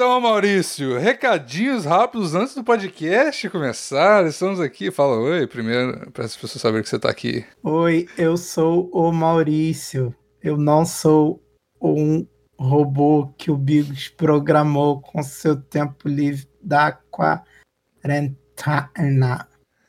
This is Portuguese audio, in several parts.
Então, Maurício, recadinhos rápidos antes do podcast começar. Estamos aqui. Fala oi primeiro, para as pessoas saberem que você está aqui. Oi, eu sou o Maurício. Eu não sou um robô que o Bigos programou com seu tempo livre da quarentena.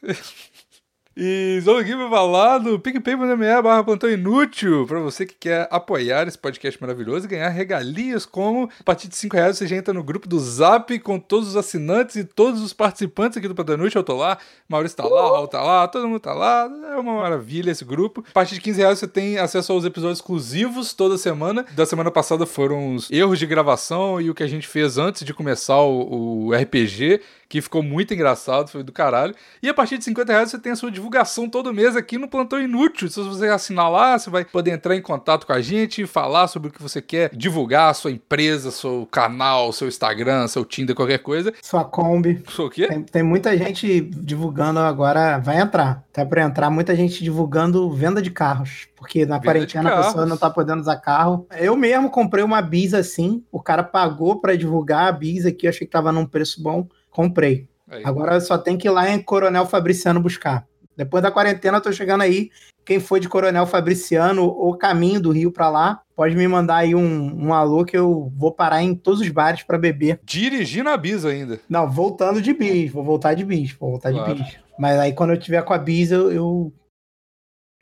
E estamos aqui para falar do PicPay.me barra plantão inútil para você que quer apoiar esse podcast maravilhoso e ganhar regalias como a partir de 5 reais você já entra no grupo do Zap com todos os assinantes e todos os participantes aqui do Plantão Inútil. Eu tô lá, Maurício tá lá, Raul tá lá, todo mundo tá lá. É uma maravilha esse grupo. A partir de 15 reais você tem acesso aos episódios exclusivos toda semana. Da semana passada foram os erros de gravação e o que a gente fez antes de começar o, o RPG que ficou muito engraçado, foi do caralho. E a partir de 50 reais você tem a sua divulgação todo mês aqui no Plantão Inútil. Se você assinar lá, você vai poder entrar em contato com a gente e falar sobre o que você quer divulgar, sua empresa, seu canal, seu Instagram, seu Tinder, qualquer coisa. Sua Kombi. Sua o quê? Tem, tem muita gente divulgando agora, vai entrar. Tá para entrar muita gente divulgando venda de carros. Porque na venda quarentena a pessoa não tá podendo usar carro. Eu mesmo comprei uma Bis assim, o cara pagou para divulgar a Bis aqui, eu achei que tava num preço bom. Comprei. Aí. Agora só tem que ir lá em Coronel Fabriciano buscar. Depois da quarentena, eu tô chegando aí. Quem foi de Coronel Fabriciano ou caminho do Rio para lá, pode me mandar aí um, um alô que eu vou parar em todos os bares para beber. Dirigindo a bis ainda. Não, voltando de bis. Vou voltar de bis. Vou voltar claro. de bis. Mas aí quando eu tiver com a bis, eu, eu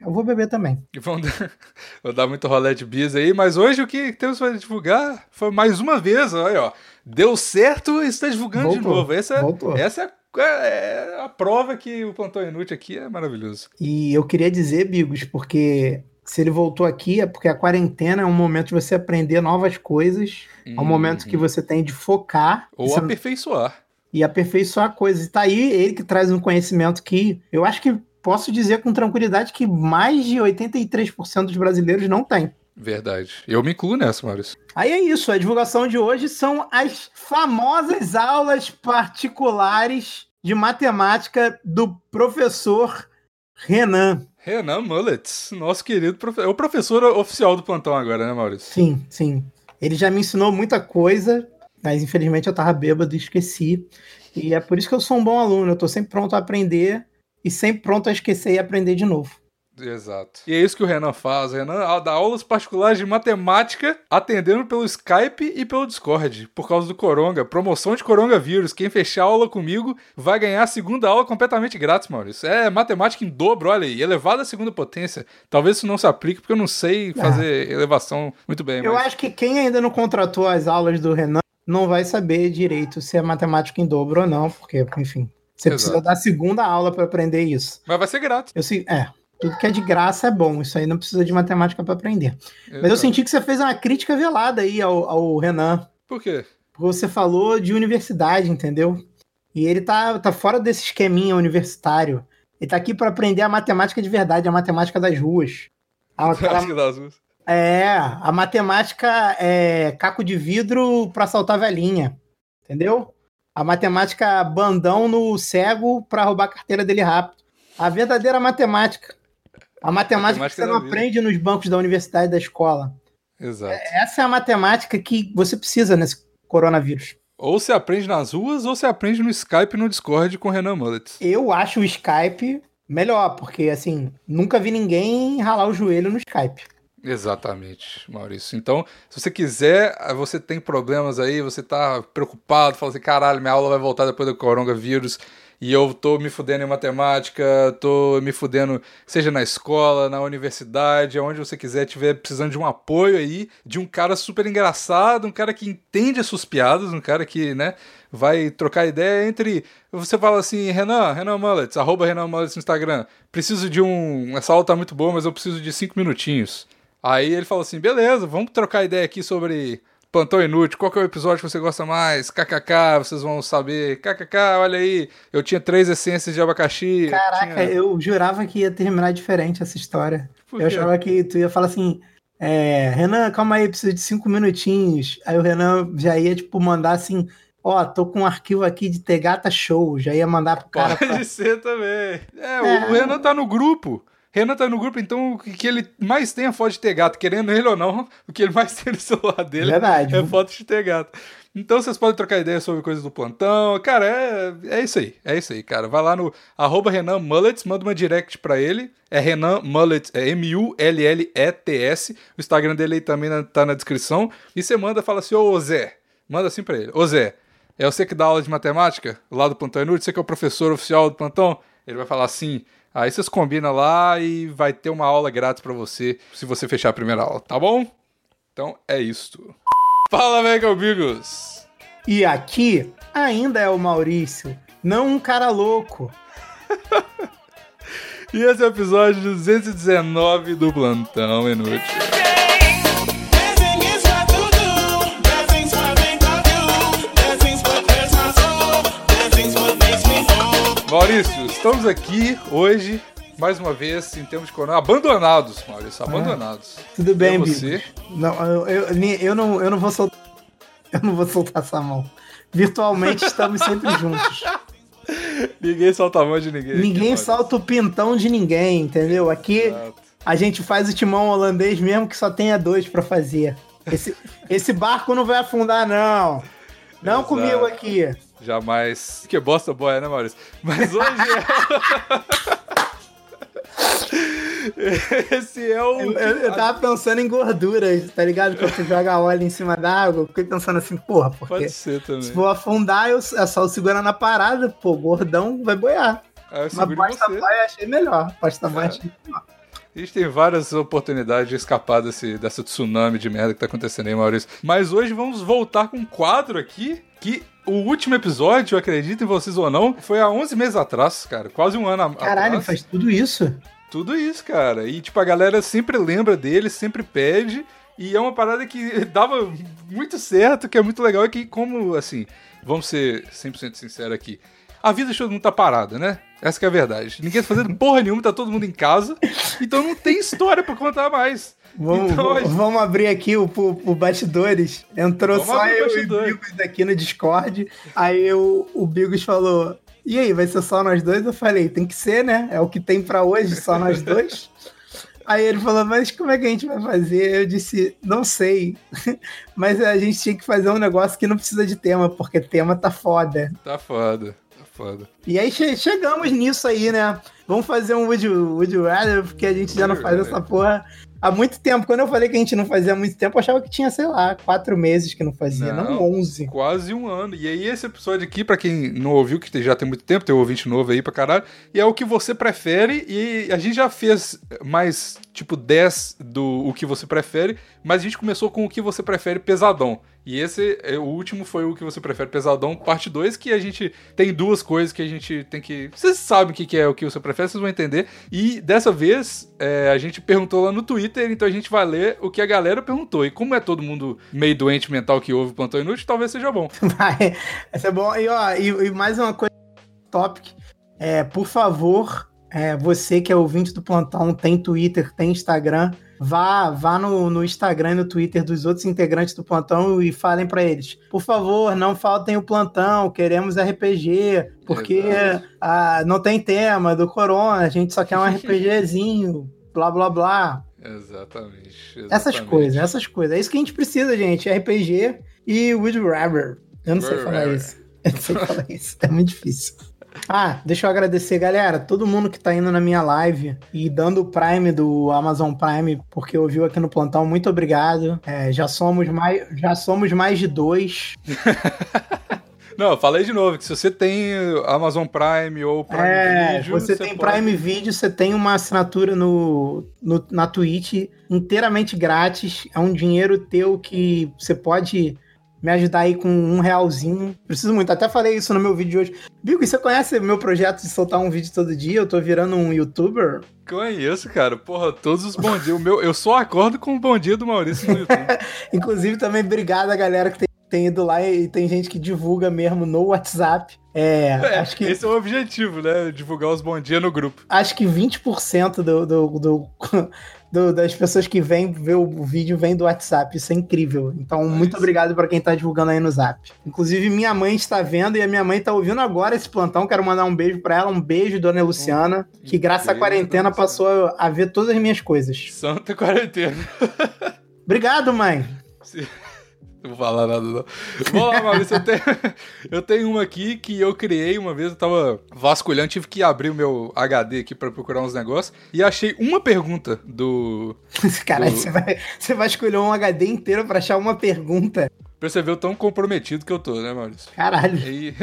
eu vou beber também. Vou dar, vou dar muito rolê de bis aí, mas hoje o que temos para divulgar foi mais uma vez, olha, ó. Deu certo e está divulgando Voltou. de novo. Essa, é, essa é, é, a prova que o plantão inútil aqui é maravilhoso. E eu queria dizer, Bigos, porque se ele voltou aqui é porque a quarentena é um momento de você aprender novas coisas, é um momento que uhum. você tem de focar. Ou aperfeiçoar. E aperfeiçoar coisas. E tá aí ele que traz um conhecimento que eu acho que posso dizer com tranquilidade que mais de 83% dos brasileiros não têm. Verdade. Eu me incluo nessa, Maurício. Aí é isso. A divulgação de hoje são as famosas aulas particulares de matemática do professor Renan. Renan Mullets, nosso querido professor. É o professor oficial do plantão agora, né, Maurício? Sim, sim. Ele já me ensinou muita coisa, mas infelizmente eu tava bêbado e esqueci. E é por isso que eu sou um bom aluno. Eu tô sempre pronto a aprender e sempre pronto a esquecer e aprender de novo. Exato. E é isso que o Renan faz. O Renan dá aulas particulares de matemática, atendendo pelo Skype e pelo Discord, por causa do Coronga. Promoção de coronavírus. Quem fechar a aula comigo vai ganhar a segunda aula completamente grátis, Maurício. É matemática em dobro, olha aí. Elevada à segunda potência. Talvez isso não se aplique, porque eu não sei fazer é. elevação muito bem. Eu mas... acho que quem ainda não contratou as aulas do Renan não vai saber direito se é matemática em dobro ou não, porque, enfim, você Exato. precisa dar segunda aula para aprender isso. Mas vai ser grátis. Eu sei, é. Tudo que é de graça é bom. Isso aí não precisa de matemática para aprender. Exato. Mas eu senti que você fez uma crítica velada aí ao, ao Renan. Por quê? Porque você falou de universidade, entendeu? E ele tá, tá fora desse esqueminha universitário. Ele tá aqui para aprender a matemática de verdade, a matemática das ruas. A, matemática das ruas. É, a matemática é caco de vidro para saltar velhinha. Entendeu? A matemática bandão no cego para roubar a carteira dele rápido. A verdadeira matemática. A matemática, matemática que você não aprende nos bancos da universidade da escola. Exato. Essa é a matemática que você precisa nesse coronavírus. Ou você aprende nas ruas, ou você aprende no Skype e no Discord com o Renan Mullet. Eu acho o Skype melhor, porque assim, nunca vi ninguém ralar o joelho no Skype. Exatamente, Maurício. Então, se você quiser, você tem problemas aí, você tá preocupado, fala assim, caralho, minha aula vai voltar depois do coronavírus e eu tô me fudendo em matemática, tô me fudendo, seja na escola, na universidade, onde você quiser, tiver precisando de um apoio aí, de um cara super engraçado, um cara que entende as suas piadas, um cara que, né, vai trocar ideia entre. Você fala assim, Renan, Renan Mullets, arroba Renan Mullets no Instagram. Preciso de um. Essa aula tá muito boa, mas eu preciso de cinco minutinhos. Aí ele falou assim: beleza, vamos trocar ideia aqui sobre Plantão Inútil. Qual que é o episódio que você gosta mais? KKK, vocês vão saber. KKK, olha aí, eu tinha três essências de abacaxi. Caraca, tinha... eu jurava que ia terminar diferente essa história. Eu achava que tu ia falar assim. É, Renan, calma aí, preciso de cinco minutinhos. Aí o Renan já ia, tipo, mandar assim: Ó, tô com um arquivo aqui de Tegata Show. Já ia mandar pro cara. Pode pra... ser também. É, é, o Renan tá no grupo. Renan tá no grupo, então o que ele mais tem é foto de ter gato. Querendo ele ou não, o que ele mais tem no celular dele Verdade. é foto de ter gato. Então vocês podem trocar ideia sobre coisas do plantão. Cara, é, é isso aí. É isso aí, cara. Vai lá no arroba Renan Mullets, manda uma direct pra ele. É Renan Mullets, é M-U-L-L-E-T-S. O Instagram dele aí também tá na descrição. E você manda, fala assim, ô Zé. Manda assim pra ele. Ô Zé, é você que dá aula de matemática lá do Plantão Inútil? Você que é o professor oficial do plantão? Ele vai falar assim... Aí vocês combinam lá e vai ter uma aula grátis para você se você fechar a primeira aula, tá bom? Então é isto. Fala, Mega Amigos! E aqui ainda é o Maurício, não um cara louco. e esse é o episódio 219 do Plantão Inútil. Maurício, estamos aqui hoje, mais uma vez, em termos de corona, abandonados, Maurício, abandonados. Ah, tudo bem, você? Não, eu, eu, eu, não, eu não vou soltar. Eu não vou soltar essa mão. Virtualmente estamos sempre juntos. Ninguém solta a mão de ninguém. Ninguém aqui, solta o pintão de ninguém, entendeu? Aqui Exato. a gente faz o timão holandês mesmo que só tenha dois para fazer. Esse, esse barco não vai afundar, não. Não Exato. comigo aqui. Jamais. Que bosta boa, né, Maurício? Mas hoje é. Esse é o. Eu, eu, eu, tava pensando em gorduras, tá ligado? Quando você joga óleo em cima d'água, fiquei pensando assim, porra, porque. Pode ser também. Se for afundar, eu, é só segurar na parada, pô, gordão vai boiar. Ah, eu Mas pasta boia achei melhor. Pasta é. achei melhor. A gente tem várias oportunidades de escapar desse, dessa tsunami de merda que tá acontecendo aí, Maurício. Mas hoje vamos voltar com um quadro aqui que o último episódio, acreditem vocês ou não, foi há 11 meses atrás, cara. Quase um ano atrás. Caralho, faz tudo isso? Tudo isso, cara. E, tipo, a galera sempre lembra dele, sempre pede. E é uma parada que dava muito certo, que é muito legal. É que, como, assim, vamos ser 100% sinceros aqui. A vida de todo mundo tá parada, né? Essa é a verdade. Ninguém tá fazendo porra nenhuma, tá todo mundo em casa. Então não tem história para contar mais. Vamos, então, gente... vamos abrir aqui o, o, o bastidores. Entrou vamos só eu bastidores. e o Bigos aqui no Discord. Aí o, o Bigos falou: E aí, vai ser só nós dois? Eu falei: Tem que ser, né? É o que tem para hoje, só nós dois. Aí ele falou, mas como é que a gente vai fazer? Eu disse, não sei. mas a gente tinha que fazer um negócio que não precisa de tema, porque tema tá foda. Tá foda foda. E aí che chegamos nisso aí, né? Vamos fazer um Would You, Would you Rather, porque a gente já não faz essa porra há muito tempo. Quando eu falei que a gente não fazia há muito tempo, eu achava que tinha, sei lá, quatro meses que não fazia, não, não onze. Quase um ano. E aí, esse episódio aqui, para quem não ouviu, que já tem muito tempo, tem um ouvinte novo aí pra caralho, e é o que você prefere. E a gente já fez mais, tipo, 10 do o que você prefere, mas a gente começou com o que você prefere pesadão. E esse, é, o último foi o que você prefere pesadão, parte 2, que a gente tem duas coisas que a gente tem que. Vocês sabem o que é o que você prefere, vocês vão entender. E dessa vez, é, a gente perguntou lá no Twitter, então a gente vai ler o que a galera perguntou. E como é todo mundo meio doente mental que ouve o Plantão Inútil, talvez seja bom. Vai, é bom. E, ó, e, e mais uma coisa, topic. É, por favor, é, você que é ouvinte do Plantão, tem Twitter, tem Instagram vá, vá no, no Instagram e no Twitter dos outros integrantes do plantão e falem para eles: por favor, não faltem o plantão, queremos RPG, porque ah, não tem tema do Corona, a gente só quer um RPGzinho, blá blá blá. Exatamente, exatamente, Essas coisas, essas coisas. É isso que a gente precisa, gente: RPG e Wood Rubber. Eu não sei falar isso. Eu não sei falar isso. É muito difícil. Ah, deixa eu agradecer, galera, todo mundo que tá indo na minha live e dando o Prime do Amazon Prime, porque ouviu aqui no plantão, muito obrigado. É, já somos mais, já somos mais de dois. Não, falei de novo, que se você tem Amazon Prime ou Prime é, Video... você, você tem pode... Prime Video, você tem uma assinatura no, no, na Twitch inteiramente grátis, é um dinheiro teu que você pode me ajudar aí com um realzinho. Preciso muito. Até falei isso no meu vídeo de hoje. Bigo, você conhece meu projeto de soltar um vídeo todo dia? Eu tô virando um youtuber? Conheço, cara. Porra, todos os bons dias. O meu, eu só acordo com o bom dia do Maurício no YouTube. Inclusive, também, obrigado a galera que tem tem ido lá e tem gente que divulga mesmo no WhatsApp. É, é, acho que. Esse é o objetivo, né? Divulgar os bom dia no grupo. Acho que 20% do, do, do, do, das pessoas que vêm ver o vídeo vem do WhatsApp. Isso é incrível. Então, é muito obrigado para quem está divulgando aí no Zap. Inclusive, minha mãe está vendo e a minha mãe está ouvindo agora esse plantão. Quero mandar um beijo para ela. Um beijo, dona Luciana, que graças à quarentena passou a ver todas as minhas coisas. Santa quarentena. obrigado, mãe. Sim. Não vou falar nada, não. Vamos lá, Maurício. Eu tenho, eu tenho uma aqui que eu criei uma vez. Eu tava vasculhando, tive que abrir o meu HD aqui pra procurar uns negócios. E achei uma pergunta do. Caralho, do... você, vai, você vai escolher um HD inteiro pra achar uma pergunta. Pra você ver o tão comprometido que eu tô, né, Maurício? Caralho. E,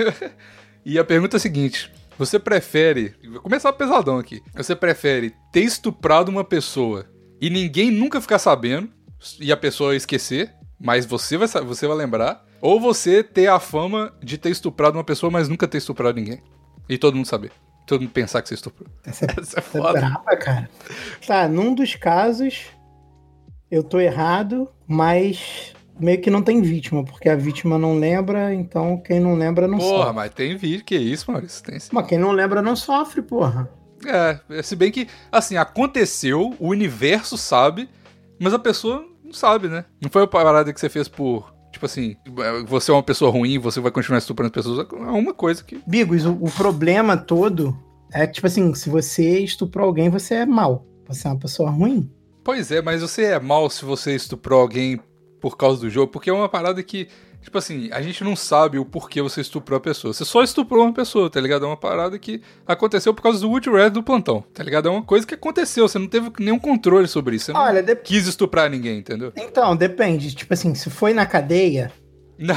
e a pergunta é a seguinte: Você prefere. Vou começar pesadão aqui. Você prefere ter estuprado uma pessoa e ninguém nunca ficar sabendo e a pessoa esquecer? Mas você vai, você vai lembrar. Ou você ter a fama de ter estuprado uma pessoa, mas nunca ter estuprado ninguém. E todo mundo saber. Todo mundo pensar que você estuprou. Essa, é, Essa é, é foda. brava, cara. Tá, num dos casos, eu tô errado, mas meio que não tem vítima, porque a vítima não lembra, então quem não lembra não porra, sofre. Porra, mas tem vítima, que isso, Maurício? Tem sim. Mas quem não lembra não sofre, porra. É, se bem que, assim, aconteceu, o universo sabe, mas a pessoa sabe, né? Não foi a parada que você fez por. Tipo assim, você é uma pessoa ruim, você vai continuar estuprando pessoas. É uma coisa que. Bigos, o, o problema todo é que, tipo assim, se você estuprou alguém, você é mal. Você é uma pessoa ruim. Pois é, mas você é mal se você estuprou alguém por causa do jogo, porque é uma parada que Tipo assim, a gente não sabe o porquê você estuprou a pessoa. Você só estuprou uma pessoa, tá ligado? É uma parada que aconteceu por causa do Wood Red do plantão, tá ligado? É uma coisa que aconteceu, você não teve nenhum controle sobre isso. Você Olha, não quis estuprar ninguém, entendeu? Então, depende. Tipo assim, se foi na cadeia, não,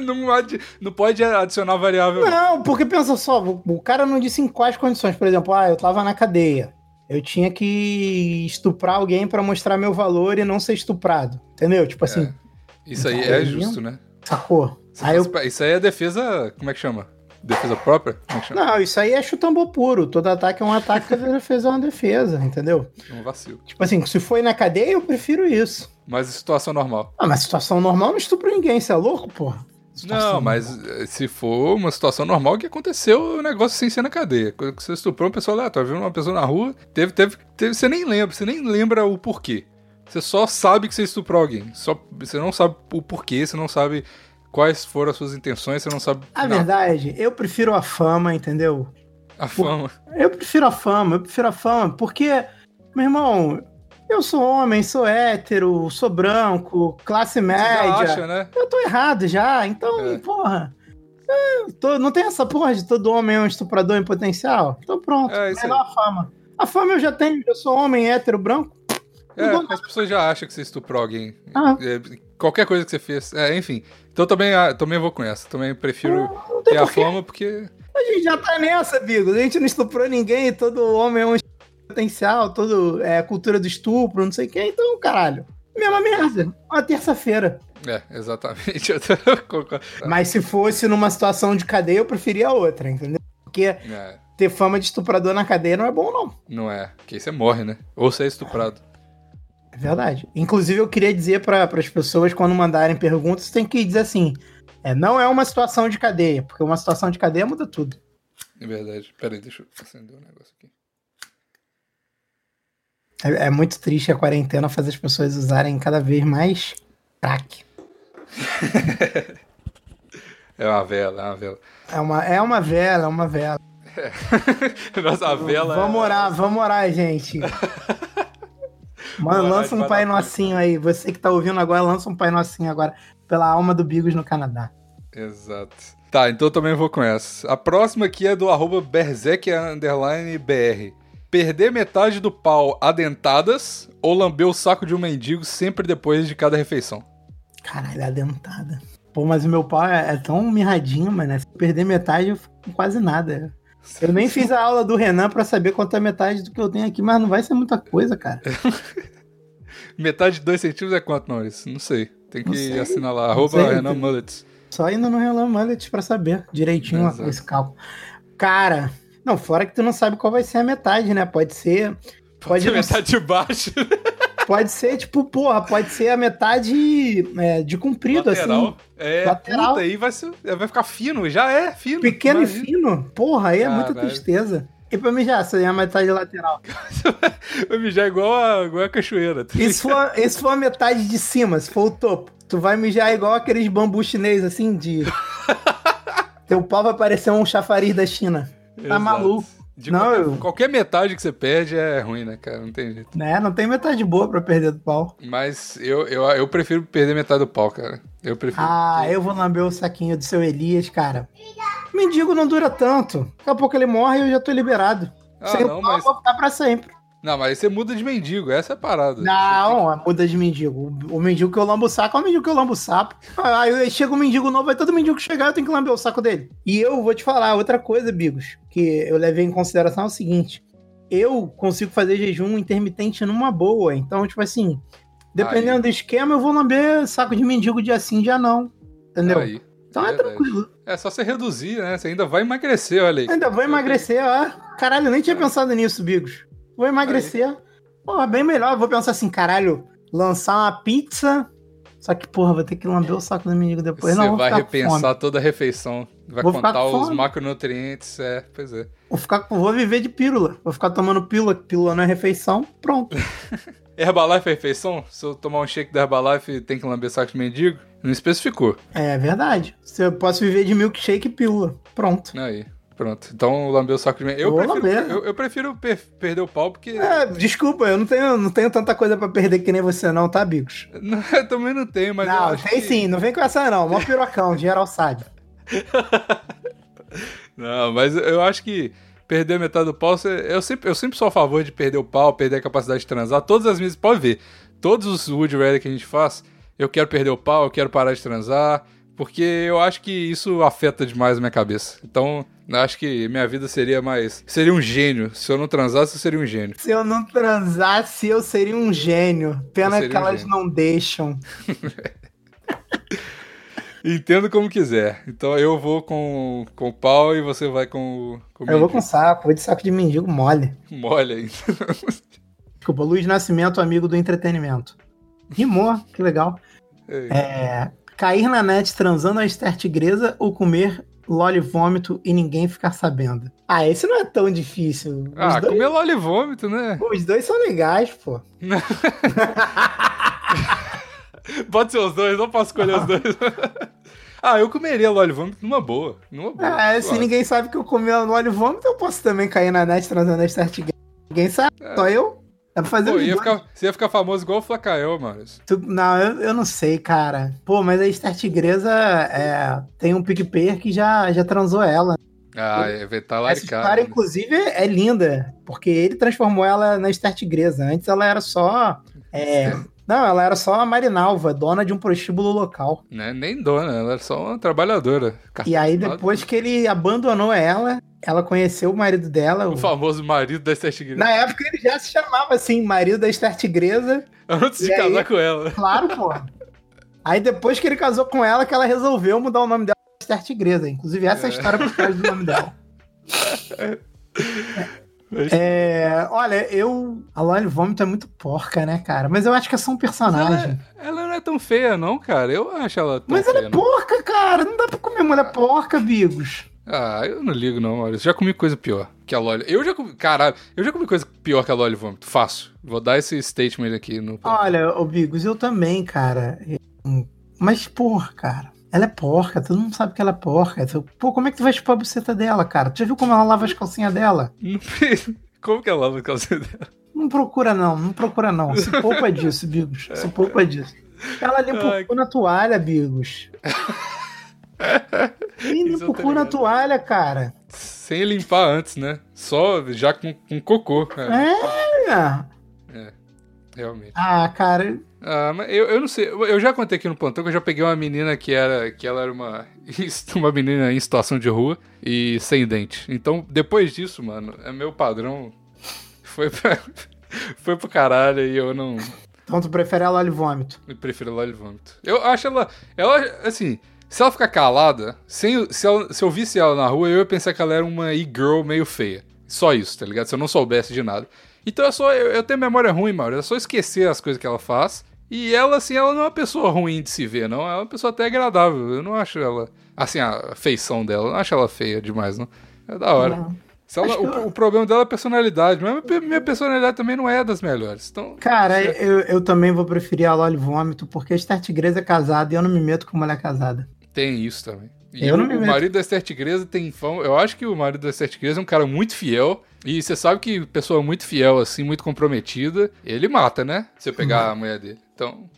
não, ad, não, pode adicionar variável. Não, porque pensa só, o cara não disse em quais condições. Por exemplo, ah, eu tava na cadeia. Eu tinha que estuprar alguém para mostrar meu valor e não ser estuprado. Entendeu? Tipo assim. É, isso aí é justo, né? Sacou? Aí eu... Isso aí é defesa. Como é que chama? Defesa própria? É não, isso aí é chutambô puro. Todo ataque é um ataque, toda defesa é uma defesa, entendeu? É um vacilo. Tipo assim, se foi na cadeia, eu prefiro isso. Mas situação normal. Ah, mas situação normal não estupro ninguém, você é louco, porra? Situação não, mas normal. Eh, se for uma situação normal, que aconteceu o negócio sem ser na cadeia. Quando você estuprou uma pessoa lá, tá vendo uma pessoa na rua, teve, teve, teve, você nem lembra, você nem lembra o porquê. Você só sabe que você estuprou alguém. Só, você não sabe o porquê, você não sabe quais foram as suas intenções, você não sabe. A nada. verdade, eu prefiro a fama, entendeu? A fama. Eu prefiro a fama, eu prefiro a fama, porque, meu irmão, eu sou homem, sou hétero, sou branco, classe média. Você acha, né? Eu tô errado já, então, é. porra. Tô, não tem essa porra de todo homem é um estuprador em potencial? Então pronto, é menor a fama. A fama eu já tenho, eu sou homem, hétero, branco. É, as pessoas já acham que você estuprou alguém. Ah. É, qualquer coisa que você fez. É, enfim. Então também, ah, também vou com essa. Também prefiro ter a fama porque. A gente já tá nessa, Bigo. A gente não estuprou ninguém, todo homem é um potencial, todo é cultura do estupro, não sei o que. Então, caralho. Mesma merda. Uma terça-feira. É, exatamente. Mas se fosse numa situação de cadeia, eu preferia outra, entendeu? Porque é. ter fama de estuprador na cadeia não é bom, não. Não é. Porque aí você morre, né? Ou você é estuprado. Verdade. Inclusive, eu queria dizer para as pessoas, quando mandarem perguntas, tem que dizer assim: é, não é uma situação de cadeia, porque uma situação de cadeia muda tudo. É verdade. Peraí, deixa eu acender um negócio aqui. É, é, muito triste a quarentena fazer as pessoas usarem cada vez mais crack. é uma vela, é uma vela. É uma, é uma vela, é uma vela. É. Nossa, vela. Vamos é... orar, vamos orar, gente. Mano, lança um Pai Nocinho aí. Você que tá ouvindo agora, lança um Pai Nocinho agora. Pela alma do Bigos no Canadá. Exato. Tá, então eu também vou com essa. A próxima aqui é do arroba BR. Perder metade do pau adentadas ou lamber o saco de um mendigo sempre depois de cada refeição? Caralho, adentada. Pô, mas o meu pau é, é tão mirradinho, mano. Se perder metade, eu fico com quase nada. Eu nem fiz a aula do Renan para saber quanto é metade do que eu tenho aqui, mas não vai ser muita coisa, cara. metade de 2 centímetros é quanto, Maurício? Não sei. Tem que sei. assinar lá. Arroba Renan Mullets. Só indo no Renan Mullets pra saber direitinho Exato. esse cálculo. Cara, não, fora que tu não sabe qual vai ser a metade, né? Pode ser. Pode, pode ser metade de baixo. Pode ser, tipo, porra, pode ser a metade é, de comprido, Lateral. assim. É, Lateral. puta, aí vai, ser, vai ficar fino, já é fino. Pequeno imagina. e fino. Porra, aí é muita Caralho. tristeza. E pra mim já, seria a metade lateral. Vai mijar igual a, igual a cachoeira. tá E se for, e se for a metade de cima, se for o topo, tu vai mijar igual aqueles bambu chinês, assim, de. Teu pau vai parecer um chafariz da China. Tá Exato. maluco. De Não, qualquer, eu- qualquer metade que você perde é ruim, né, cara? Não tem jeito. Né? Não tem metade boa pra perder do pau. Mas eu, eu, eu prefiro perder metade do pau, cara. Eu prefiro. Ah, eu vou lamber o saquinho do seu Elias, cara. Mendigo não dura tanto. Daqui a pouco ele morre e eu já tô liberado. Ah, Sem não, pau, mas- vou ficar pra sempre. Não, mas aí você muda de mendigo, essa é a parada. Não, muda de mendigo. O mendigo que eu lambo o saco é o mendigo que eu lambo o sapo. Aí chega um mendigo novo, aí todo mendigo que chegar eu tenho que lamber o saco dele. E eu vou te falar outra coisa, Bigos, que eu levei em consideração é o seguinte. Eu consigo fazer jejum intermitente numa boa. Então, tipo assim, dependendo do esquema, eu vou lamber saco de mendigo dia sim, dia não. Entendeu? Aí. então é verdade. tranquilo. É só você reduzir, né? Você ainda vai emagrecer, olha aí. Ainda vou emagrecer, ó. Caralho, eu nem tinha pensado nisso, Bigos. Vou emagrecer. Porra, bem melhor. Eu Vou pensar assim, caralho, lançar uma pizza. Só que, porra, vou ter que lamber o saco do mendigo depois. Você não, vai repensar toda a refeição. Vai Vou contar os fome. macronutrientes. É, pois é. Vou, ficar, com- vou viver de pílula. Vou ficar tomando pílula. Pílula não é refeição. Pronto. Herbalife é refeição? Se eu tomar um shake da Herbalife tem que lamber saco de mendigo? Não especificou. É verdade. Se eu posso viver de milkshake e pílula. Pronto. Aí. Pronto. Então lamber o saco de mendigo. Eu prefiro, eu, eu prefiro per- perder o pau porque. É, desculpa, eu não tenho, não tenho tanta coisa pra perder que nem você, não, tá, Bigos? Não, eu também não tenho, mas. não, tem que- sim. Não vem com essa, não. Mó pirocão, geral sabe. Não, mas eu acho que perder metade do pau, eu sempre, eu sempre sou a favor de perder o pau, perder a capacidade de transar. Todas as minhas, pode ver, todos os Wood Ready que a gente faz, eu quero perder o pau, eu quero parar de transar, porque eu acho que isso afeta demais a minha cabeça. Então, acho que minha vida seria mais. Seria um gênio. Se eu não transasse, eu seria um gênio. Se eu não transasse, eu seria um gênio. Pena que um elas gênio. não deixam. Entendo como quiser. Então eu vou com, com o pau e você vai com, o- com o Eu vou com saco, vou de saco de mendigo mole. Mole aí. Desculpa, Luiz Nascimento, amigo do entretenimento. Rimou, que legal. É, cair na net transando a Esther Tigresa ou comer loli vômito e ninguém ficar sabendo. Ah, esse não é tão difícil. Os, Ah, dois, comer lolly vômito, né? os dois são legais, pô. Pode ser os dois, não posso escolher os dois. ah, eu comeria lolly vômito numa boa. Numa boa. Ah, se ninguém sabe que eu comi loli vômito, eu posso também cair na net transando a Esther Tigresa. Ninguém sabe, só eu. Dá pra fazer É. Pô, os ia dois. ficar, você ia ficar famoso igual o Flacael, mano. Tu- não, eu, eu não sei, cara. Pô, mas a Esther Tigresa é, tem um PicPayer que já, já transou ela. Ah, é, vai tá Essa história, inclusive, é linda, porque ele transformou ela na Esther Tigresa. Antes ela era só. é, não, ela era só a Marinalva, dona de um prostíbulo local. Né? Nem dona, ela era só uma trabalhadora. E aí, depois que ele abandonou ela, ela conheceu o marido dela. O o- famoso marido da Esther Tigre. Na época ele já se chamava assim, marido da Esther Tigresa. Antes de casar com ela. Claro, pô. Aí depois que ele casou com ela, que ela resolveu mudar o nome dela pra Esther Tigresa. Inclusive, essa é a história por trás do nome dela. É, olha, eu. A Lolly Vômito é muito porca, né, cara? Mas eu acho que é só um personagem. Ela não é tão feia, não, cara. Eu acho ela tão Mas feia. ela é não. porca, cara. Não dá pra comer mulher porca, Bigos. Ah, eu não ligo, não, Maurício. Já comi coisa pior que a Lolly. Eu já comi. Caralho, eu já comi coisa pior que a Lolly Vômito. Fácil. Vou dar esse statement aqui no. Olha, ô Bigos, eu também, cara. Mas, porra, cara. Ela é porca, todo mundo sabe que ela é porca. Pô, como é que tu vai chupar a buceta dela, cara? Tu já viu como ela lava as calcinhas dela? Como que ela lava a calcinha dela? Não procura não, não procura não. Se poupa disso, Bigos. Se poupa disso. Ela limpa o cu na toalha, Bigos. Tô cu na toalha, cara. Sem limpar antes, né? Só já com, com cocô. cara. É. Realmente. Ah, cara. Ah, mas eu, eu não sei. Eu já contei aqui no plantão que eu já peguei uma menina que era que ela era uma, uma menina em situação de rua e sem dente. Então, depois disso, mano, é meu padrão. Foi pra, foi pro caralho e eu não. Então tu prefere ela de vômito. Eu prefiro ela de vômito. Eu acho ela. Ela, assim, se ela ficar calada, sem, se, ela- se eu visse ela na rua, eu ia pensar que ela era uma e-girl meio feia. Só isso, tá ligado? Se eu não soubesse de nada. Então é só, eu, eu tenho memória ruim, Mauro. É só esquecer as coisas que ela faz. E ela, assim, ela não é uma pessoa ruim de se ver, não. Ela é uma pessoa até agradável. Eu não acho ela. Assim, a feição dela, eu não acho ela feia demais, não. É da hora. Ela, o, o, problema dela é a personalidade, mas minha personalidade também não é das melhores. Então, Cara, eu, eu também vou preferir a Loli Vômito, porque a Esther Tigresa é casada e eu não me meto com mulher casada. Tem isso também. E eu o, o marido da Esther Tigresa tem fama. Eu acho que o marido da Esther Tigresa é um cara muito fiel. E você sabe que pessoa muito fiel, assim, muito comprometida, ele mata, né? Se eu pegar uhum. a mulher dele. Então.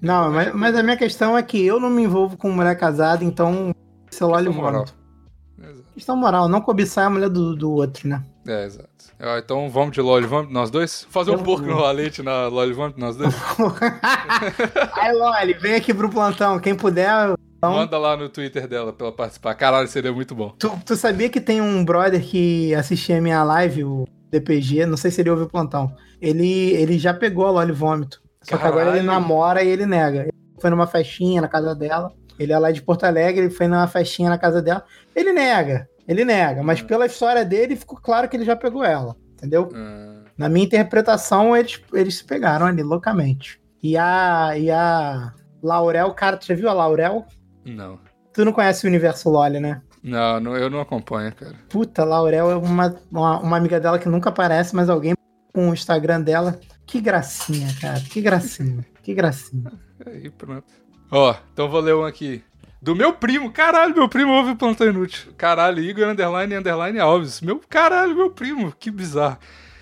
Não, mas, mas a minha questão é que eu não me envolvo com mulher casada, então. Seu óleo moral. Exato. Questão moral, não cobiçar a mulher do, do outro, né? É, exato. Então vamos de Loli Vamp, nós dois? Fazer um porco no rolete na Loli Vamp, nós dois? Aí, Loli, vem aqui pro plantão. Quem puder, então, Manda lá no Twitter dela pra ela participar. Caralho, seria muito bom. Tu, tu sabia que tem um brother que assistia a minha live, o DPG, não sei se ele ouviu o plantão. Ele, ele já pegou a Loli Vômito. Só Caralho. que agora ele namora e ele nega. Ele foi numa festinha na casa dela. Ele é lá de Porto Alegre, ele foi numa festinha na casa dela. Ele nega, ele nega. Mas hum. pela história dele, ficou claro que ele já pegou ela. Entendeu? Hum. Na minha interpretação, eles, eles se pegaram ali loucamente. E a, e a Laurel, cara, tu já viu a Laurel? Não. Tu não conhece o universo Loli, né? Não, não, eu não acompanho, cara. Puta, Laurel é uma, uma, uma, amiga dela que nunca aparece, mas alguém com o Instagram dela. Que gracinha, cara. Que gracinha. que gracinha. Aí, pronto. Ó, então vou ler um aqui. Do meu primo, caralho, meu primo ouve o Plantão Inútil. Caralho, Igor Underline Underline Alves. Meu caralho, meu primo, que bizarro.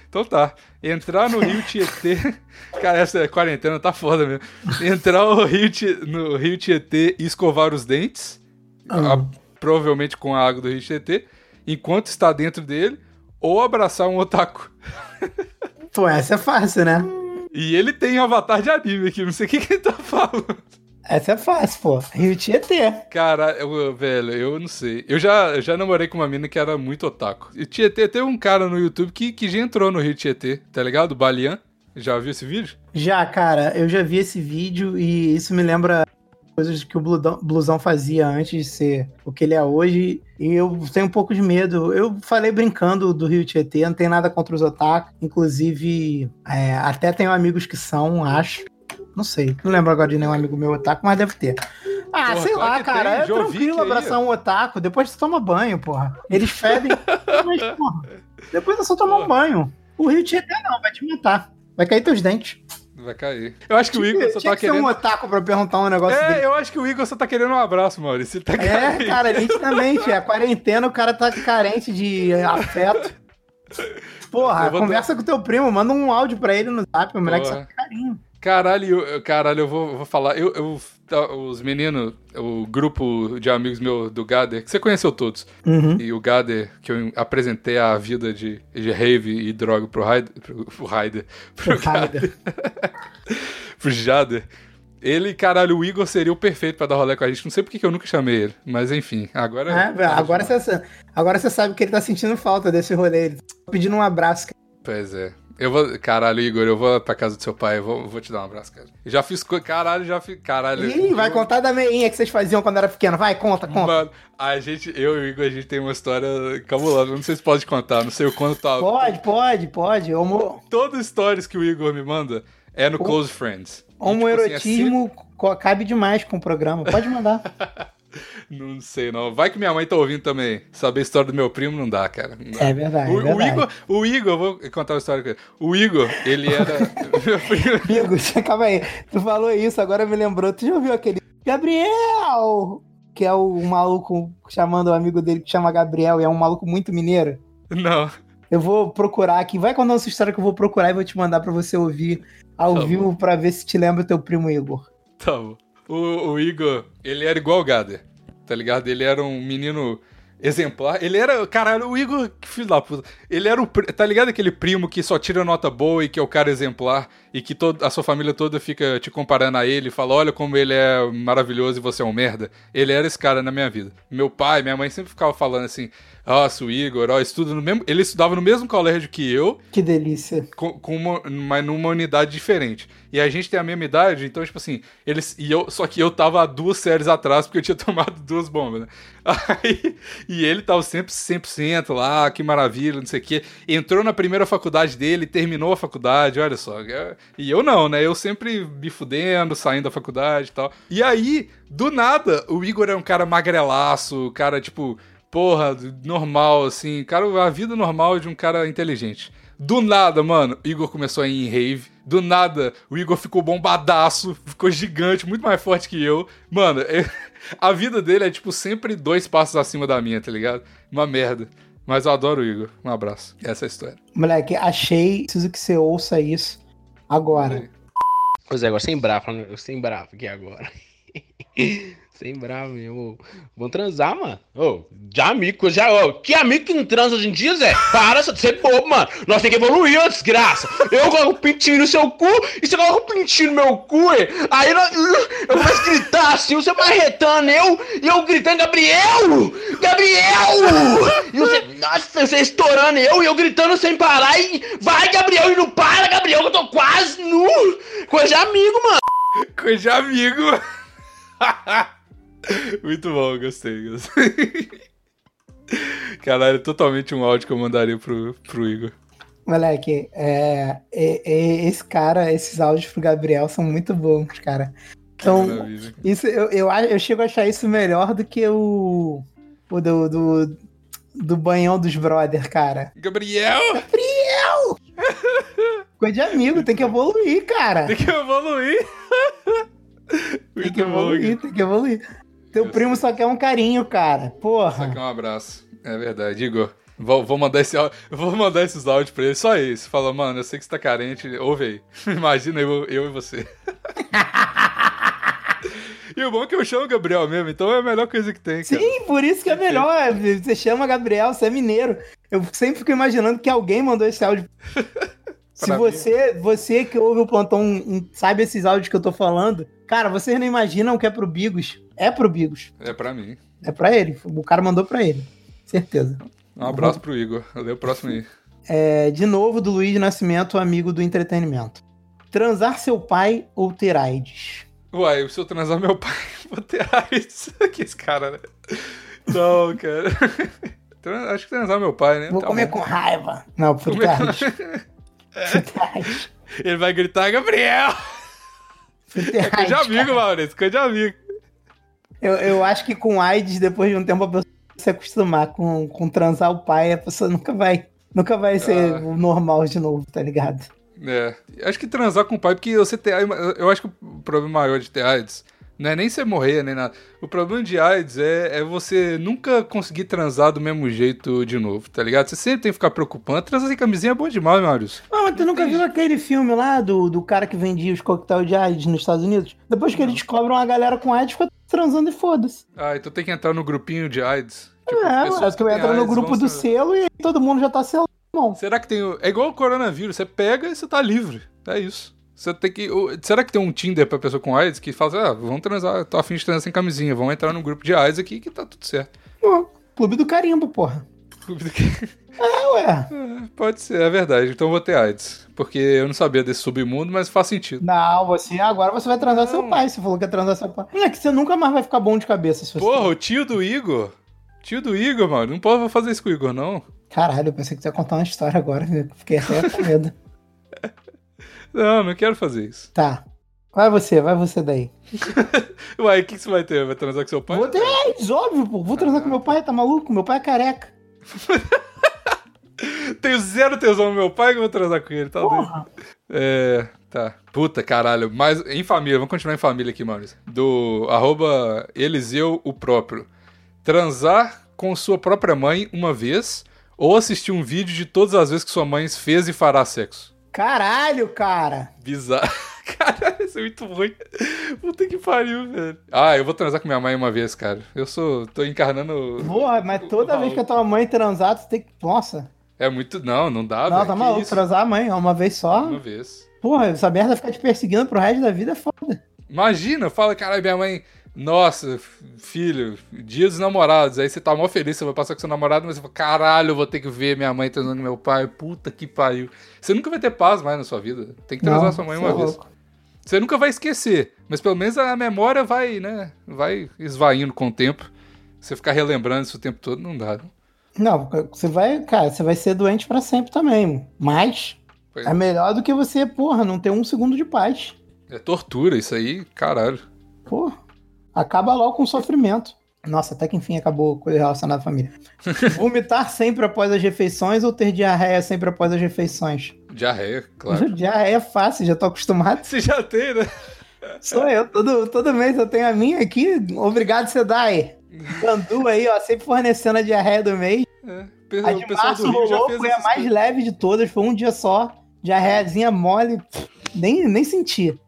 Então tá. Entrar no Rio Tietê. Cara, essa quarentena tá foda mesmo. Entrar no Rio, no Rio Tietê e escovar os dentes. Ah. A, provavelmente com a água do Rio Tietê. Enquanto está dentro dele. Ou abraçar um otaku. Pô, essa é fácil, né? E ele tem um avatar de anime aqui, não sei o que, que ele tá falando. Essa é fácil, pô. Rio Tietê. Cara, eu, velho, eu não sei. Eu já, eu já namorei com uma mina que era muito otaku. E Tietê, tem um cara no YouTube que, que já entrou no Rio Tietê, tá ligado? Balian. Já viu esse vídeo? Já, cara. Eu já vi esse vídeo e isso me lembra coisas que o Blusão fazia antes de ser o que ele é hoje. E eu tenho um pouco de medo. Eu falei brincando do Rio Tietê, não tem nada contra os otaku. Inclusive, é, até tenho amigos que são, acho. Não sei. Não lembro agora de nenhum amigo meu otaku, mas deve ter. Ah, porra, sei lá, cara. Tem. É tranquilo abraçar um otaku. Depois você toma banho, porra. Eles fedem. mas, porra. Depois é só tomar um banho. O Rio Tietê não, vai te matar. Vai cair teus dentes. Vai cair. Eu acho que o Igor só tinha tá que querendo. um otaku pra perguntar um negócio É, dele. eu acho que o Igor só tá querendo um abraço, Maurício. Ele tá é, cara, nitidamente. A quarentena, o cara tá carente de afeto. Porra, conversa com teu primo, manda um áudio pra ele no zap, o moleque só carinho. Caralho, eu, caralho, eu vou, vou falar. Eu, eu, tá, os meninos, o grupo de amigos meu do Gader, que você conheceu todos. Uhum. E o Gader, que eu apresentei a vida de, de rave e droga pro Raider. Pro, pro Raider. Pro, pro Gader. pro Jader. Ele, caralho, o Igor seria o perfeito para dar rolê com a gente. Não sei porque que eu nunca chamei ele. Mas enfim, agora. É, agora, você, agora você sabe que ele tá sentindo falta desse rolê. Ele tá pedindo um abraço. Pois é. Eu vou. Caralho, Igor, eu vou pra casa do seu pai, eu vou, vou te dar um abraço, cara. Já fiz. Caralho, já fiz. Caralho. Ih, vai contar da meinha que vocês faziam quando era pequeno. Vai, conta, conta. Mano, a gente, eu e o Igor, a gente tem uma história cabulosa. Não sei se pode contar, não sei o quanto tá. Pode, pode, pode. Homo... Todas as histórias que o Igor me manda é no o... Close Friends. Homoerotismo tipo assim, é sempre... cabe demais com o programa. Pode mandar. Não sei, não. Vai que minha mãe tá ouvindo também. Saber a história do meu primo não dá, cara. Não dá. É verdade. O, é verdade. o, Igor, o Igor, vou contar uma história com ele. O Igor, ele era. meu primo. Igor, calma aí. Tu falou isso, agora me lembrou. Tu já ouviu aquele. Gabriel! Que é o maluco chamando o amigo dele que chama Gabriel e é um maluco muito mineiro. Não. Eu vou procurar aqui. Vai contar essa história que eu vou procurar e vou te mandar para você ouvir ao tá vivo para ver se te lembra o teu primo Igor. Tá bom. O, o Igor, ele era igual o Gader tá ligado? Ele era um menino exemplar. Ele era, caralho, o Igor, que filho da puta. Ele era o, tá ligado aquele primo que só tira nota boa e que é o cara exemplar e que todo, a sua família toda fica te comparando a ele e fala, olha como ele é maravilhoso e você é um merda. Ele era esse cara na minha vida. Meu pai, minha mãe sempre ficava falando assim, nossa, o Igor, ó, estuda no mesmo. Ele estudava no mesmo colégio que eu. Que delícia. Com, com uma, mas numa unidade diferente. E a gente tem a mesma idade, então, tipo assim, eles. E eu, só que eu tava duas séries atrás porque eu tinha tomado duas bombas, né? Aí, E ele tava sempre 100% lá, que maravilha, não sei o quê. Entrou na primeira faculdade dele, terminou a faculdade, olha só. E eu não, né? Eu sempre me fudendo, saindo da faculdade e tal. E aí, do nada, o Igor é um cara magrelaço, cara, tipo, porra, normal, assim. Cara, a vida normal de um cara inteligente. Do nada, mano, o Igor começou a ir em rave. Do nada, o Igor ficou bombadaço, ficou gigante, muito mais forte que eu. Mano, é... a vida dele é, tipo, sempre dois passos acima da minha, tá ligado? Uma merda. Mas eu adoro o Igor. Um abraço. Essa é a história. Moleque, achei. Preciso que você ouça isso agora. Pois é, agora sem bravo, sem bravo aqui agora. Sem bravo, meu. Vamos transar, mano. Ô, de amigo, já, ô. Que amigo que não transa hoje em dia, Zé? Para de ser bobo, mano. Nós temos que evoluir, ô desgraça. Eu coloco o pintinho no seu cu e você coloca o pintinho no meu cu, e aí nós, eu começo a gritar assim, você marretando eu e eu gritando, Gabriel! Gabriel! E você, nossa, você estourando eu e eu gritando sem parar e vai, Gabriel, e não para, Gabriel, que eu tô quase nu. Coisa de amigo, mano. Coisa de amigo. Muito bom, gostei, gostei. Caralho, totalmente um áudio que eu mandaria pro, pro Igor. Moleque, é, é, é, esse cara, esses áudios pro Gabriel são muito bons, cara. Então, isso, eu, eu, eu chego a achar isso melhor do que o, o do, do, do banhão dos brother, cara. Gabriel! Gabriel! Coisa de amigo, tem que evoluir, cara. Tem que evoluir. tem que evoluir, tem que evoluir. Teu primo só quer um carinho, cara. Porra. Só quer um abraço. É verdade. Igor, vou, vou mandar esse vou mandar esses áudios pra ele. Só isso. Fala, mano, eu sei que você tá carente. Ouve aí. Imagina eu, eu e você. E o bom é que eu chamo Gabriel mesmo, então é a melhor coisa que tem. Cara. Sim, por isso que é melhor. Você chama Gabriel, você é mineiro. Eu sempre fico imaginando que alguém mandou esse áudio. Se você, você que ouve o plantão sabe esses áudios que eu tô falando, cara, vocês não imaginam que é pro Bigos. É pro Bigos. É pra mim. É pra ele. O cara mandou pra ele. Certeza. Um abraço pro Igor. Dei o próximo aí. É, de novo, do Luiz Nascimento, amigo do entretenimento. Transar seu pai ou ter AIDS? Uai, se eu transar meu pai, vou ter AIDS. que esse cara, né? Não, cara. Acho que transar meu pai, né? Vou tá comer bom. com raiva. Não, por comer... Ele vai gritar, Gabriel! É coisa de amigo, Maurício, coisa de amigo. Eu, eu acho que com AIDS, depois de um tempo, a pessoa se acostumar com, com transar o pai, a pessoa nunca vai, nunca vai ser ah. o normal de novo, tá ligado? É. Acho que transar com o pai, porque você ter Eu acho que o problema maior de ter AIDS não é nem você morrer, nem nada. O problema de AIDS é, é você nunca conseguir transar do mesmo jeito de novo, tá ligado? Você sempre tem que ficar preocupando. Transar sem camisinha é bom demais, Marius. Ah, mas tu nunca tem... viu aquele filme lá do, do cara que vendia os coquetéis de AIDS nos Estados Unidos? Depois que ele descobre uma galera com AIDS, fica transando e foda-se. Ah, então tem que entrar no grupinho de AIDS. Tipo, é, mas tu entra no grupo do selo e todo mundo já tá selado. Será que tem. É igual o coronavírus, você pega e você tá livre. É isso. Você tem que. Será que tem um Tinder pra pessoa com AIDS que fala assim, ah, vamos transar, tô afim de transar sem camisinha, vamos entrar num grupo de AIDS aqui que tá tudo certo. Pô, clube do carimbo, porra. Clube do carimbo. É, ué. É, pode ser, é verdade. Então eu vou ter AIDS. Porque eu não sabia desse submundo, mas faz sentido. Não, você agora você vai transar não. seu pai. Você falou que ia transar seu pai. É que você nunca mais vai ficar bom de cabeça. Se Porra, o tio do Igor. Tio do Igor, mano. Não posso fazer isso com o Igor, não. Caralho, eu pensei que você ia contar uma história agora. Fiquei até com medo. Não, não quero fazer isso. Tá. Vai você, vai você daí. Uai, o que, que você vai ter? Vai transar com seu pai? Vou ter, é, óbvio, pô. Vou transar ah. com meu pai, tá maluco? Meu pai é careca. Tenho zero tesão no meu pai que eu vou transar com ele, tá Porra. É, tá. Puta, caralho. Mas em família, vamos continuar em família aqui, Maurício. Do arroba Eliseu o próprio. Transar com sua própria mãe uma vez ou assistir um vídeo de todas as vezes que sua mãe fez e fará sexo. Caralho, cara. Bizarro. Caralho, isso é muito ruim. Puta que pariu, velho. Ah, eu vou transar com minha mãe uma vez, cara. Eu sou. tô encarnando. Porra, mas toda vez que a tua mãe transar, tu tem que. Nossa. É muito. Não, não dá, Não, tá maluco. Transar a mãe uma vez só. Uma vez. Porra, essa merda ficar te perseguindo pro resto da vida é foda. Imagina, fala, caralho, minha mãe nossa, filho, dia dos namorados. Aí você tá mó feliz, você vai passar com seu namorado, mas você fala, caralho, eu vou ter que ver minha mãe transando com meu pai. Puta que pariu. Você nunca vai ter paz mais na sua vida. Tem que transar Não, sua mãe uma é vez. Você nunca vai esquecer, mas pelo menos a memória vai, né? Vai esvaindo com o tempo. Você ficar relembrando isso o tempo todo não dá. Não, você vai, cara, você vai ser doente para sempre também. Mas pois é melhor do que você, porra, não ter um segundo de paz. É tortura isso aí, caralho. Pô, acaba logo com o sofrimento. Nossa, até que enfim acabou coisa relacionada à família. Vomitar sempre após as refeições ou ter diarreia sempre após as refeições? Diarreia, claro. diarreia é fácil, já tô acostumado. Você já tem, né? Sou eu, todo, todo mês eu tenho a minha aqui. Obrigado, Sedai. Bandu aí, ó, sempre fornecendo a diarreia do mês. É, a de março rolou, foi a mais leve de todas, foi um dia só. Diarreiazinha mole, nem, nem senti.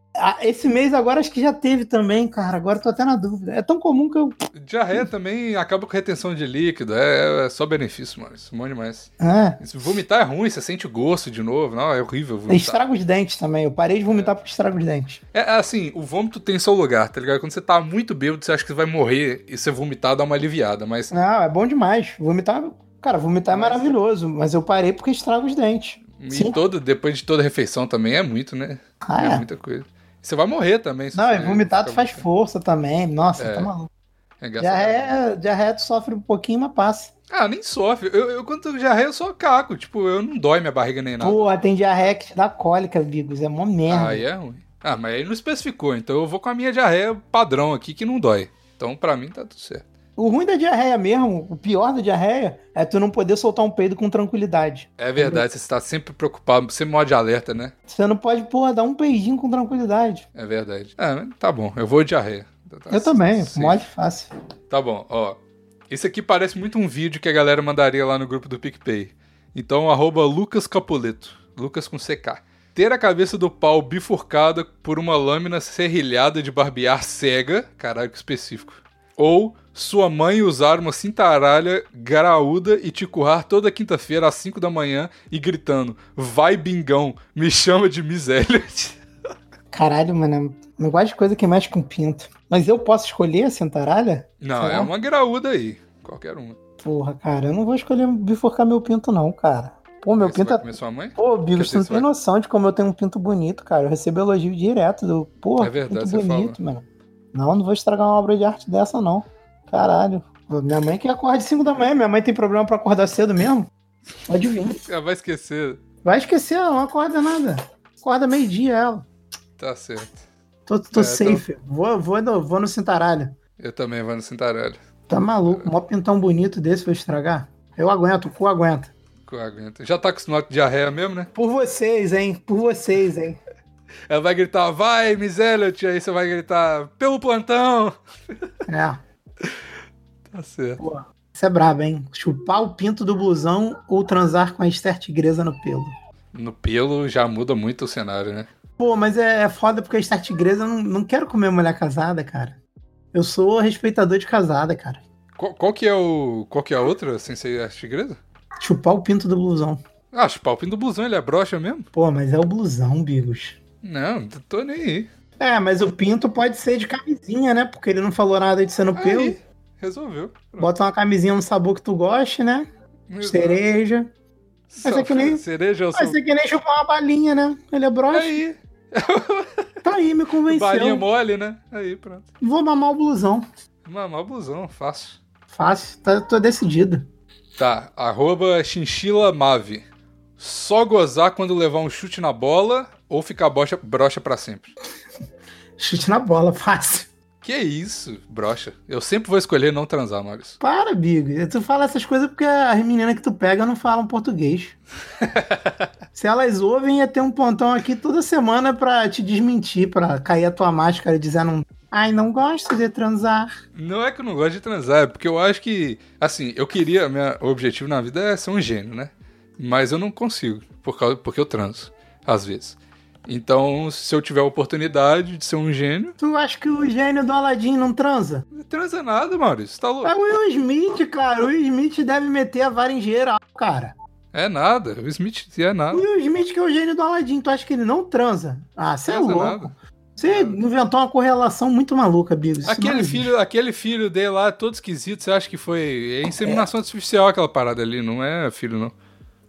Esse mês agora acho que já teve também, cara. Agora tô até na dúvida. É tão comum que eu. Diarreia também acaba com retenção de líquido. É, é só benefício, mano. Isso é bom demais. É. Vomitar é ruim, você sente o gosto de novo. Não, é horrível vomitar. Estraga os dentes também. Eu parei de vomitar é. porque estraga os dentes. É assim, o vômito tem seu lugar, tá ligado? Quando você tá muito bêbado, você acha que você vai morrer e você vomitar dá uma aliviada, mas. Não, é bom demais. Vomitar. Cara, vomitar é mas... é maravilhoso, mas eu parei porque estraga os dentes. E todo, depois de toda refeição também é muito, né? Ah, é, é muita coisa. Você vai morrer também. Não, e vomitar tu faz força também. Nossa, é. tá maluco. É diarreia, diarreia tu sofre um pouquinho, mas passa. Ah, nem sofre. Eu, eu quando diarreia, eu só caco. Tipo, eu não dói minha barriga nem nada. Pô, tem diarreia que te dá cólica, Bigos. É mó merda. Aí é ruim. Ah, mas aí não especificou. Então eu vou com a minha diarreia padrão aqui que não dói. Então pra mim tá tudo certo. O ruim da diarreia mesmo, o pior da diarreia, é tu não poder soltar um peido com tranquilidade. É verdade, você está sempre preocupado, sempre modo de alerta, né? Você não pode, porra, dar um peidinho com tranquilidade. É verdade. É, tá bom, eu vou de diarreia. Tá, eu também, sim. mole fácil. Tá bom, ó. Isso aqui parece muito um vídeo que a galera mandaria lá no grupo do PicPay. Então, arroba Lucas Capuleto. Lucas com CK. Ter a cabeça do pau bifurcada por uma lâmina serrilhada de barbear cega. Caralho, que específico. Ou sua mãe usar uma cintaralha graúda e te currar toda quinta-feira às 5 da manhã e gritando: Vai, bingão, me chama de miséria. Caralho, mano, não gosto de coisa que mexe com pinto. Mas eu posso escolher a cintaralha? Não, é uma graúda aí. Qualquer uma. Porra, cara, eu não vou escolher bifurcar meu pinto, não, cara. Pô, meu pinto. Vai é... sua mãe? Pô, Bigo, você não tem vai... noção de como eu tenho um pinto bonito, cara. Eu recebo elogio direto do. Porra, é verdade, pinto bonito, fala. mano. Não, não vou estragar uma obra de arte dessa, não. Caralho. Minha mãe que acorda de 5 da manhã. Minha mãe tem problema pra acordar cedo mesmo. Pode vir. Ela vai esquecer. Vai esquecer, ela não acorda nada. Acorda meio-dia ela. Tá certo. Tô, tô é, safe. Tô... Vou, vou, no, vou no cintaralho. Eu também vou no cintaralho. Tá maluco? É. Mó pintão bonito desse vai estragar? Eu aguento, o cu aguenta. O cu aguenta. Já tá acostumado com diarreia mesmo, né? Por vocês, hein? Por vocês, hein? Ela vai gritar, vai, miséria, aí você vai gritar, pelo plantão. É. Tá certo. Pô, isso é brabo, hein? Chupar o pinto do blusão ou transar com a Esther Tigresa no pelo. No pelo já muda muito o cenário, né? Pô, mas é, é foda porque a Esther Tigresa eu não, não quero comer mulher casada, cara. Eu sou respeitador de casada, cara. Qual, qual, que é o. Qual que é a outra, sem ser a tigresa? Chupar o pinto do blusão. Ah, chupar o pinto do blusão, ele é broxa mesmo? Pô, mas é o blusão, Bigos. Não, tô nem aí. É, mas o pinto pode ser de camisinha, né? Porque ele não falou nada de ser no pelo. Resolveu. Pronto. Bota uma camisinha no sabor que tu goste, né? Exato. Cereja. Mas é que nem. Cereja eu sou... Mas é que nem chupar uma balinha, né? Ele é broxa. Aí. tá aí, me convenceu. Balinha mole, né? Aí, pronto. Vou mamar o blusão. Mamar o blusão, fácil. Fácil, tá, tô decidido. Tá, arroba chinchila mave. Só gozar quando levar um chute na bola ou ficar broxa, broxa pra sempre? chute na bola, fácil. Que isso, brocha. Eu sempre vou escolher não transar, Maurício. Para, Big. Tu fala essas coisas porque as meninas que tu pega não falam português. Se elas ouvem, ia ter um pontão aqui toda semana pra te desmentir, pra cair a tua máscara dizendo Ai, não gosto de transar. Não é que eu não gosto de transar, é porque eu acho que, assim, eu queria, meu objetivo na vida é ser um gênio, né? Mas eu não consigo, por causa, porque eu transo, às vezes. Então, se eu tiver a oportunidade de ser um gênio. Tu acha que o gênio do Aladdin não transa? Não transa nada, Maurício. Tá louco? É o Will Smith, cara. O Will Smith deve meter a vara em geral, cara. É nada. O Smith é nada. O Will Smith, que é o gênio do Aladdin, tu acha que ele não transa? Ah, você é louco. Nada. Você inventou uma correlação muito maluca, Bigos. Aquele filho, aquele filho dele lá, todo esquisito, você acha que foi é inseminação é. artificial aquela parada ali, não é filho, não?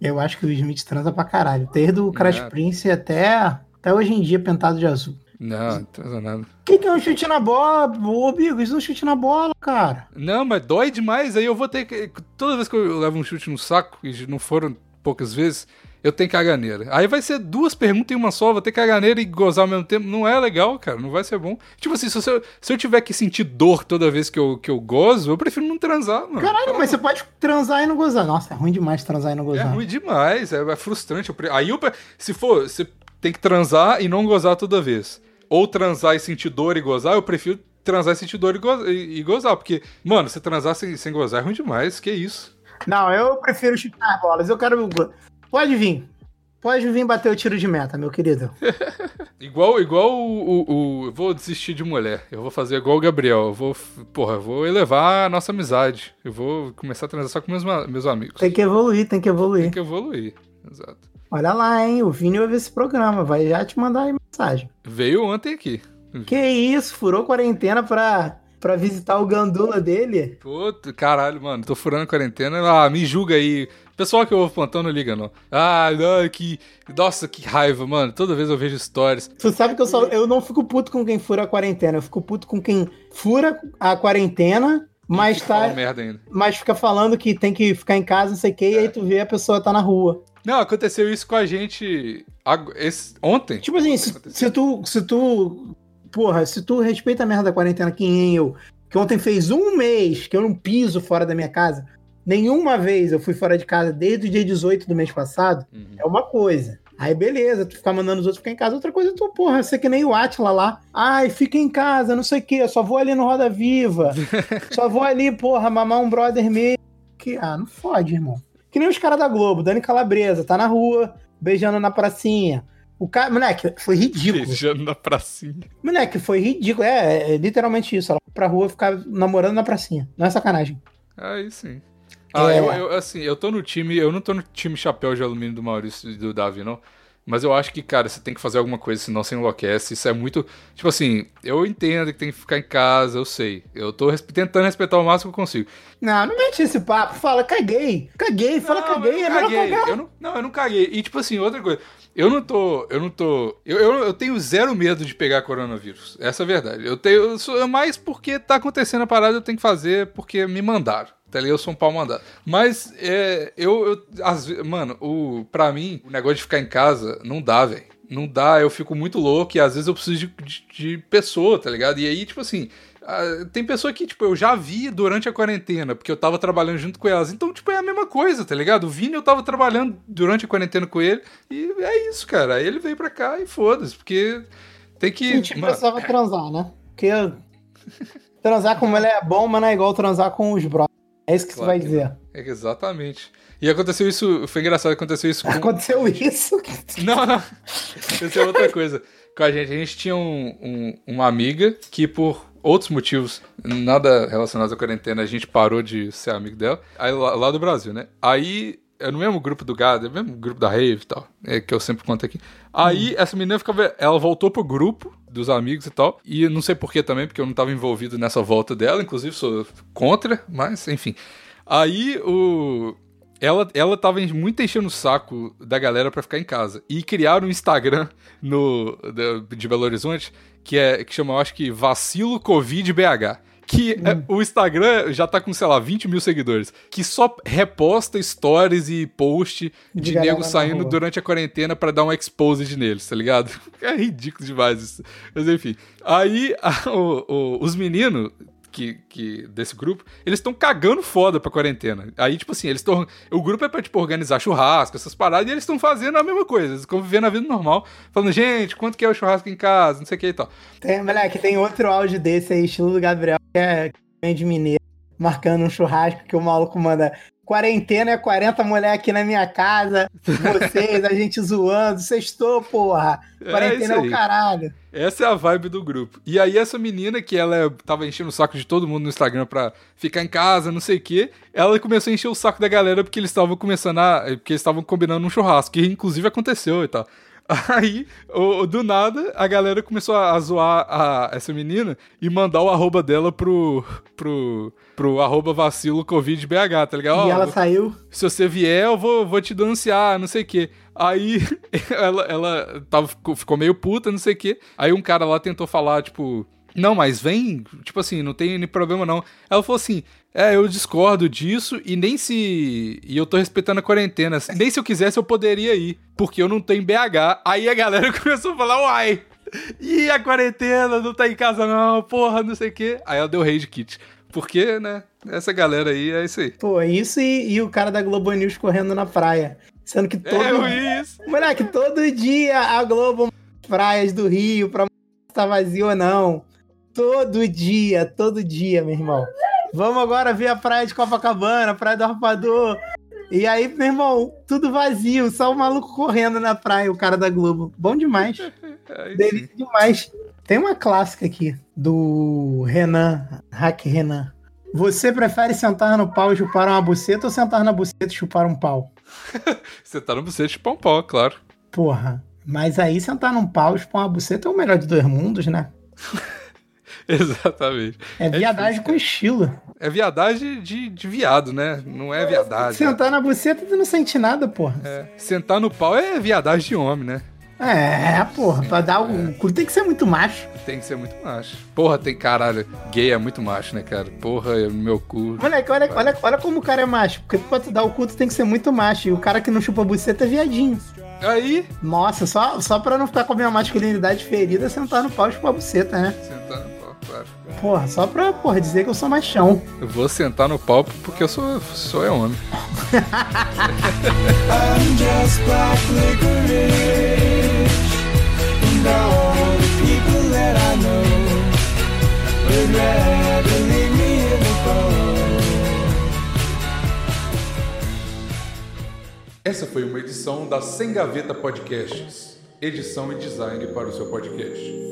Eu acho que o Smith transa pra caralho. Desde o Crash é. Prince até até hoje em dia, pintado de azul. Não, não transa nada. Que, que é um chute na bola? Ô, Bigo, isso é um chute na bola, cara. Não, mas dói demais. Aí eu vou ter que. Toda vez que eu levo um chute no saco, e não foram poucas vezes, eu tenho caganeira. Aí vai ser duas perguntas em uma só, vou ter caganeira e gozar ao mesmo tempo. Não é legal, cara, não vai ser bom. Tipo assim, se eu, se eu tiver que sentir dor toda vez que eu, que eu gozo, eu prefiro não transar, mano. Caralho, mas você pode transar e não gozar. Nossa, é ruim demais transar e não É gozar. ruim demais, é, é frustrante. Aí, eu, se for, você tem que transar e não gozar toda vez. Ou transar e sentir dor e gozar, eu prefiro transar e sentir dor e, go- e- e gozar. Porque, mano, você transar sem, sem gozar é ruim demais, que isso. Não, eu prefiro chutar as bolas. Eu quero. Pode vir. Pode vir bater o tiro de meta, meu querido. Igual, igual o, o- o- Eu vou desistir de mulher. Eu vou fazer igual o Gabriel. Eu vou. Porra, eu vou elevar a nossa amizade. Eu vou começar a transar só com meus, meus amigos. Tem que evoluir, tem que Tem evoluir. que evoluir. Exato. Olha lá, hein? O Vini ouve esse programa. Vai já te mandar aí mensagem. Veio ontem aqui. Que isso? Furou quarentena pra, pra visitar o gandula dele? Pô, t- caralho, mano, tô furando a quarentena. Ah, me julga aí. Pessoal que eu vou plantão não liga, não. Ah, não, que. Nossa, que raiva, mano. Toda vez eu vejo stories. Tu sabe que eu, só, eu não fico puto com quem fura a quarentena. Eu fico puto com quem fura a quarentena, mas tá. merda ainda. Mas fica falando que tem que ficar em casa, não sei o que, e aí tu vê a pessoa tá na rua. Não, aconteceu isso com a gente esse- ontem. Tipo assim, se, se tu. Se tu. Porra, se tu respeita a merda da quarentena que nem eu, que ontem fez um mês que eu não piso fora da minha casa, nenhuma vez eu fui fora de casa desde o dia 18 do mês passado, Uhum. é uma coisa. Aí beleza, tu ficar mandando os outros ficar em casa, outra coisa, tu, porra, você que nem o Atila lá. Ai, fica em casa, não sei o quê, eu só vou ali no Roda Viva. só vou ali, porra, mamar um brother meu. Que, ah, não fode, irmão. Que nem os caras da Globo, Dani Calabresa, tá na rua, beijando na pracinha. O cara, moleque, foi ridículo. Beijando na pracinha. Moleque, foi ridículo. É, é literalmente isso. Ela foi pra rua ficar namorando na pracinha. Não é sacanagem. Aí sim. Ah, É. eu, eu, assim, eu tô no time. Eu não tô no time chapéu de alumínio do Maurício e do Davi, não. Mas eu acho que, cara, você tem que fazer alguma coisa, senão você enlouquece. Isso é muito. Tipo assim, eu entendo que tem que ficar em casa, eu sei. Eu tô tentando respeitar o máximo que eu consigo. Não, não mete esse papo. Fala, caguei. Caguei, fala, Não, caguei. eu É não melhor caguei. Eu não, não, eu não caguei. E, tipo assim, outra coisa. Eu não tô. Eu não tô. Eu, eu, eu tenho zero medo de pegar coronavírus. Essa é a verdade. Eu tenho. Eu sou, é mais porque tá acontecendo a parada, eu tenho que fazer porque me mandaram. Tá ligado? Eu sou um pau mandado. Mas, é, eu. eu ve- mano, o, pra mim, o negócio de ficar em casa não dá, velho. Não dá, eu fico muito louco e às vezes eu preciso de, de, de pessoa, tá ligado? E aí, tipo assim, tem pessoa que, tipo, eu já vi durante a quarentena, porque eu tava trabalhando junto com elas. Então, tipo, é a mesma coisa, tá ligado? O Vini eu tava trabalhando durante a quarentena com ele. E é isso, cara. Aí ele veio pra cá e foda-se, porque tem que. A gente mano, precisava transar, né? Porque transar com mulher é bom, mas não é igual transar com os brothers. É isso que Claro você vai que dizer. é exatamente. E aconteceu isso, foi engraçado, aconteceu isso com. Aconteceu isso. Não, não. É outra coisa. Com a gente, a gente tinha um- um- uma amiga que, por outros motivos, nada relacionados à quarentena, a gente parou de ser amigo dela. Aí, lá, lá do Brasil, né? Aí, é no mesmo grupo do Gado, é no mesmo grupo da Rave e tal, é, que eu sempre conto aqui. Aí, essa menina ficava. Ela voltou pro grupo dos amigos e tal. E não sei porquê também, porque eu não tava envolvido nessa volta dela. Inclusive, sou contra, mas enfim. Aí, o. Ela, ela tava muito enchendo o saco da galera pra ficar em casa. E criaram um Instagram no, de Belo Horizonte que, é, que chama, eu acho que Vacilo Covid BH. Que é- o Instagram já tá com, sei lá, 20 mil seguidores. Que só reposta stories e post De de, nego saindo durante a quarentena pra dar um exposed neles, tá ligado? É ridículo demais isso. Mas enfim. Aí a- o- o- os meninos que, que desse grupo, eles estão cagando foda pra quarentena. Aí, tipo assim, eles estão. O grupo é pra, tipo, organizar churrasco, essas paradas, e eles estão fazendo a mesma coisa. Eles estão vivendo a vida normal, falando, gente, quanto que é o churrasco em casa, não sei o que e tal. Tem, moleque, tem outro áudio desse aí, estilo do Gabriel, que é de mineiro, marcando um churrasco que o maluco manda. Quarentena é 40 mulher aqui na minha casa, vocês, a gente zoando, sextou, porra. É Quarentena isso é, o caralho. Essa é a vibe do grupo. E aí, essa menina que ela é- tava enchendo o saco de todo mundo no Instagram pra ficar em casa, não sei o quê, ela começou a encher o saco da galera porque eles estavam começando a. porque eles estavam combinando um churrasco, que inclusive aconteceu e tal. Aí, o, do nada, a galera começou a zoar a, essa menina e mandar o arroba dela pro, pro, pro arroba vacilo Covid BH, tá ligado? E ela saiu. Se você vier, eu vou, vou te denunciar, não sei o quê. Aí ela, ela tava, ficou meio puta, não sei o quê. Aí um cara lá tentou falar, tipo, não, mas vem, tipo assim, não tem problema não. Ela falou assim: é, eu discordo disso e nem se. E eu tô respeitando a quarentena. Nem se eu quisesse eu poderia ir, porque eu não em BH. Aí a galera começou a falar: uai, e a quarentena? Não tá em casa não, porra, não sei o quê. Aí ela deu rage kit. Porque, né? Essa galera aí é isso aí. Pô, isso e, e o cara da Globo News correndo na praia. Sendo que todo. É isso. Moleque, todo dia a Globo praias do Rio pra tá vazio ou não. Todo dia, todo dia, meu irmão. Vamos agora ver a praia de Copacabana, a praia do Arpador. E aí, meu irmão, tudo vazio, só o maluco correndo na praia, o cara da Globo. Bom demais. Delícia demais. Tem uma clássica aqui do Renan, Hack Renan. Você prefere sentar no pau e chupar uma buceta ou sentar na buceta e chupar um pau? sentar na buceta e chupar um pau, claro. Porra, mas aí sentar num pau e chupar uma buceta é o melhor de dois mundos, né? Exatamente. É viadagem é com estilo. É viadagem de, de viado, né? Não é viadagem. Sentar na buceta tu não sente nada, porra. É. Sentar no pau é viadagem de homem, né? É, porra, pra dar o. É. Tem que ser muito macho. Tem que ser muito macho. Porra, tem caralho. Gay é muito macho, né, cara? Porra, é meu cu. Moleque, olha, olha, olha como o cara é macho. Porque pra tu dar o cu, tu tem que ser muito macho. E o cara que não chupa buceta é viadinho. Aí. Nossa, só, só pra não ficar com a minha masculinidade ferida, sentar no pau e chupar buceta, né? Sentar no claro. Porra, só pra porra, dizer que eu sou machão. Eu vou sentar no pau porque eu sou, sou é homem. I'm just black licorice. And all the people that I know would rather leave me in the cold. Essa foi uma edição da Sem Gaveta Podcasts. Edição e design para o seu podcast.